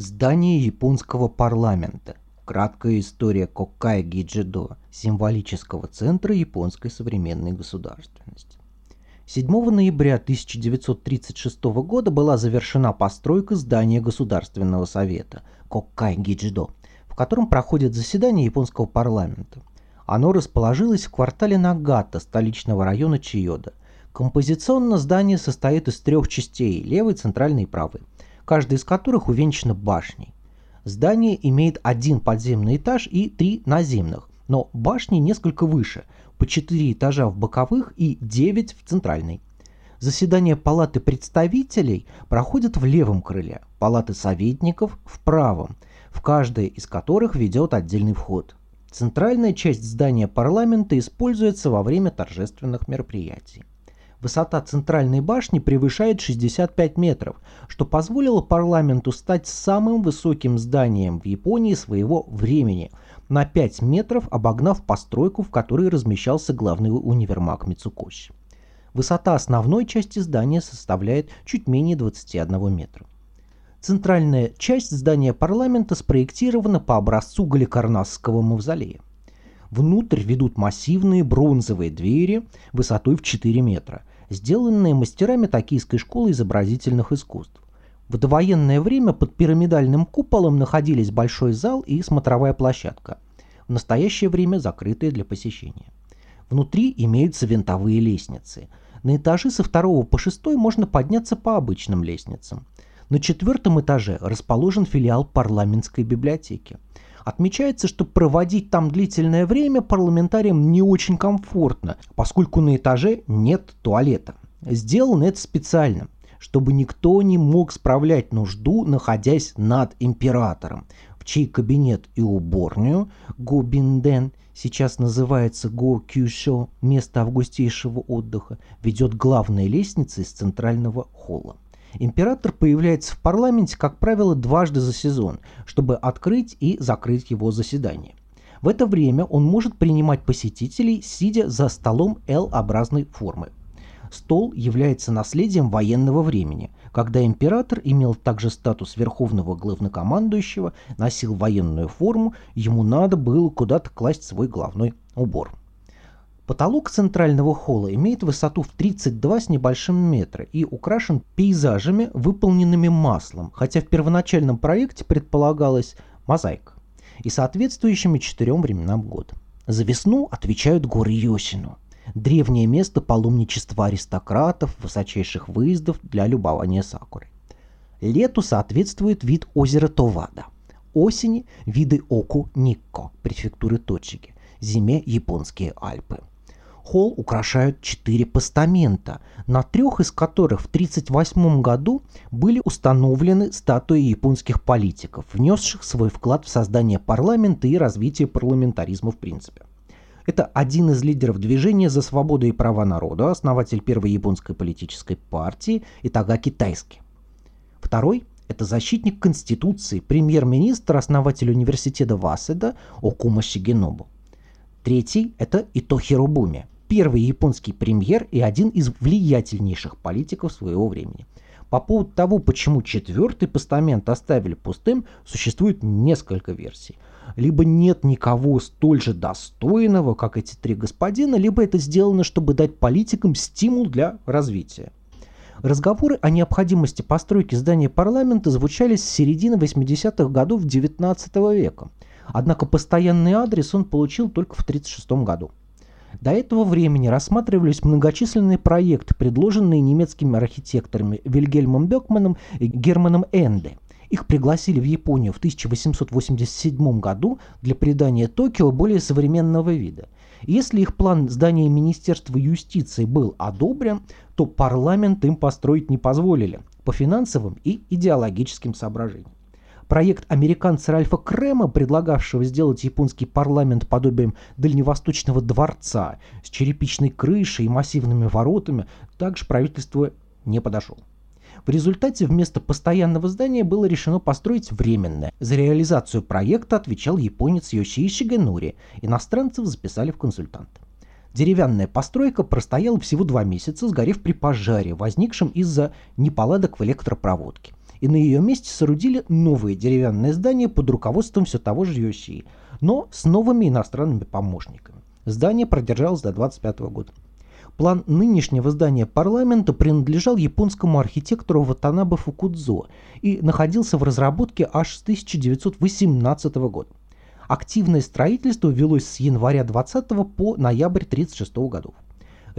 Здание японского парламента. Краткая история Коккай Гиджидо, символического центра японской современной государственности. 7 ноября 1936 года была завершена постройка здания Государственного совета Коккай Гиджидо, в котором проходит заседание японского парламента. Оно расположилось в квартале Нагата столичного района Чиода. Композиционно здание состоит из трех частей – левой, центральной и правой каждая из которых увенчана башней. Здание имеет один подземный этаж и три наземных, но башни несколько выше, по четыре этажа в боковых и девять в центральной. Заседания палаты представителей проходят в левом крыле, палаты советников в правом, в каждое из которых ведет отдельный вход. Центральная часть здания парламента используется во время торжественных мероприятий. Высота центральной башни превышает 65 метров, что позволило парламенту стать самым высоким зданием в Японии своего времени, на 5 метров обогнав постройку, в которой размещался главный универмаг Мицукоши. Высота основной части здания составляет чуть менее 21 метра. Центральная часть здания парламента спроектирована по образцу Галикарнасского мавзолея. Внутрь ведут массивные бронзовые двери высотой в 4 метра, сделанные мастерами Токийской школы изобразительных искусств. В довоенное время под пирамидальным куполом находились большой зал и смотровая площадка, в настоящее время закрытые для посещения. Внутри имеются винтовые лестницы. На этажи со второго по шестой можно подняться по обычным лестницам. На четвертом этаже расположен филиал парламентской библиотеки – Отмечается, что проводить там длительное время парламентариям не очень комфортно, поскольку на этаже нет туалета. Сделано это специально, чтобы никто не мог справлять нужду, находясь над императором, в чей кабинет и уборню Гобинден, сейчас называется Го Кюшо, место августейшего отдыха, ведет главная лестница из центрального холла. Император появляется в парламенте, как правило, дважды за сезон, чтобы открыть и закрыть его заседание. В это время он может принимать посетителей, сидя за столом L-образной формы. Стол является наследием военного времени, когда император имел также статус верховного главнокомандующего, носил военную форму, ему надо было куда-то класть свой главной убор. Потолок центрального холла имеет высоту в 32 с небольшим метра и украшен пейзажами, выполненными маслом, хотя в первоначальном проекте предполагалась мозаика и соответствующими четырем временам года. За весну отвечают горы Йосину, древнее место паломничества аристократов, высочайших выездов для любования сакурой. Лету соответствует вид озера Товада. Осени – виды Оку Никко, префектуры Точики. Зиме – японские Альпы. Холл украшают четыре постамента, на трех из которых в 1938 году были установлены статуи японских политиков, внесших свой вклад в создание парламента и развитие парламентаризма в принципе. Это один из лидеров движения за свободу и права народа, основатель первой японской политической партии Итагаки Тайски. Второй – это защитник Конституции, премьер-министр, основатель университета Васеда Окума Шигенобу. Третий – это Ито Хиробуми, первый японский премьер и один из влиятельнейших политиков своего времени. По поводу того, почему четвертый постамент оставили пустым, существует несколько версий. Либо нет никого столь же достойного, как эти три господина, либо это сделано, чтобы дать политикам стимул для развития. Разговоры о необходимости постройки здания парламента звучали с середины 80-х годов XIX века. Однако постоянный адрес он получил только в 1936 году. До этого времени рассматривались многочисленные проекты, предложенные немецкими архитекторами Вильгельмом Бекманом и Германом Энде. Их пригласили в Японию в 1887 году для придания Токио более современного вида. Если их план здания Министерства юстиции был одобрен, то парламент им построить не позволили по финансовым и идеологическим соображениям. Проект американца Ральфа Крема, предлагавшего сделать японский парламент подобием дальневосточного дворца с черепичной крышей и массивными воротами, также правительству не подошел. В результате вместо постоянного здания было решено построить временное. За реализацию проекта отвечал японец Йоши Шигенори. Иностранцев записали в консультанты. Деревянная постройка простояла всего два месяца, сгорев при пожаре, возникшем из-за неполадок в электропроводке и на ее месте соорудили новое деревянное здание под руководством все того же Йосии, но с новыми иностранными помощниками. Здание продержалось до 25 года. План нынешнего здания парламента принадлежал японскому архитектору Ватанабе Фукудзо и находился в разработке аж с 1918 года. Активное строительство велось с января 20 по ноябрь 1936 годов.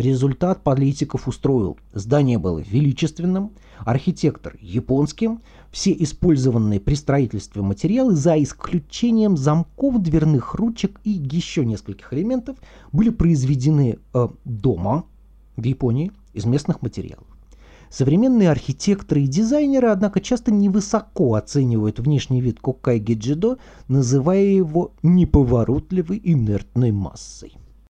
Результат политиков устроил. Здание было величественным, архитектор японским, все использованные при строительстве материалы, за исключением замков, дверных ручек и еще нескольких элементов, были произведены э, дома в Японии из местных материалов. Современные архитекторы и дизайнеры, однако, часто невысоко оценивают внешний вид Коккай Гиджидо, называя его неповоротливой инертной массой.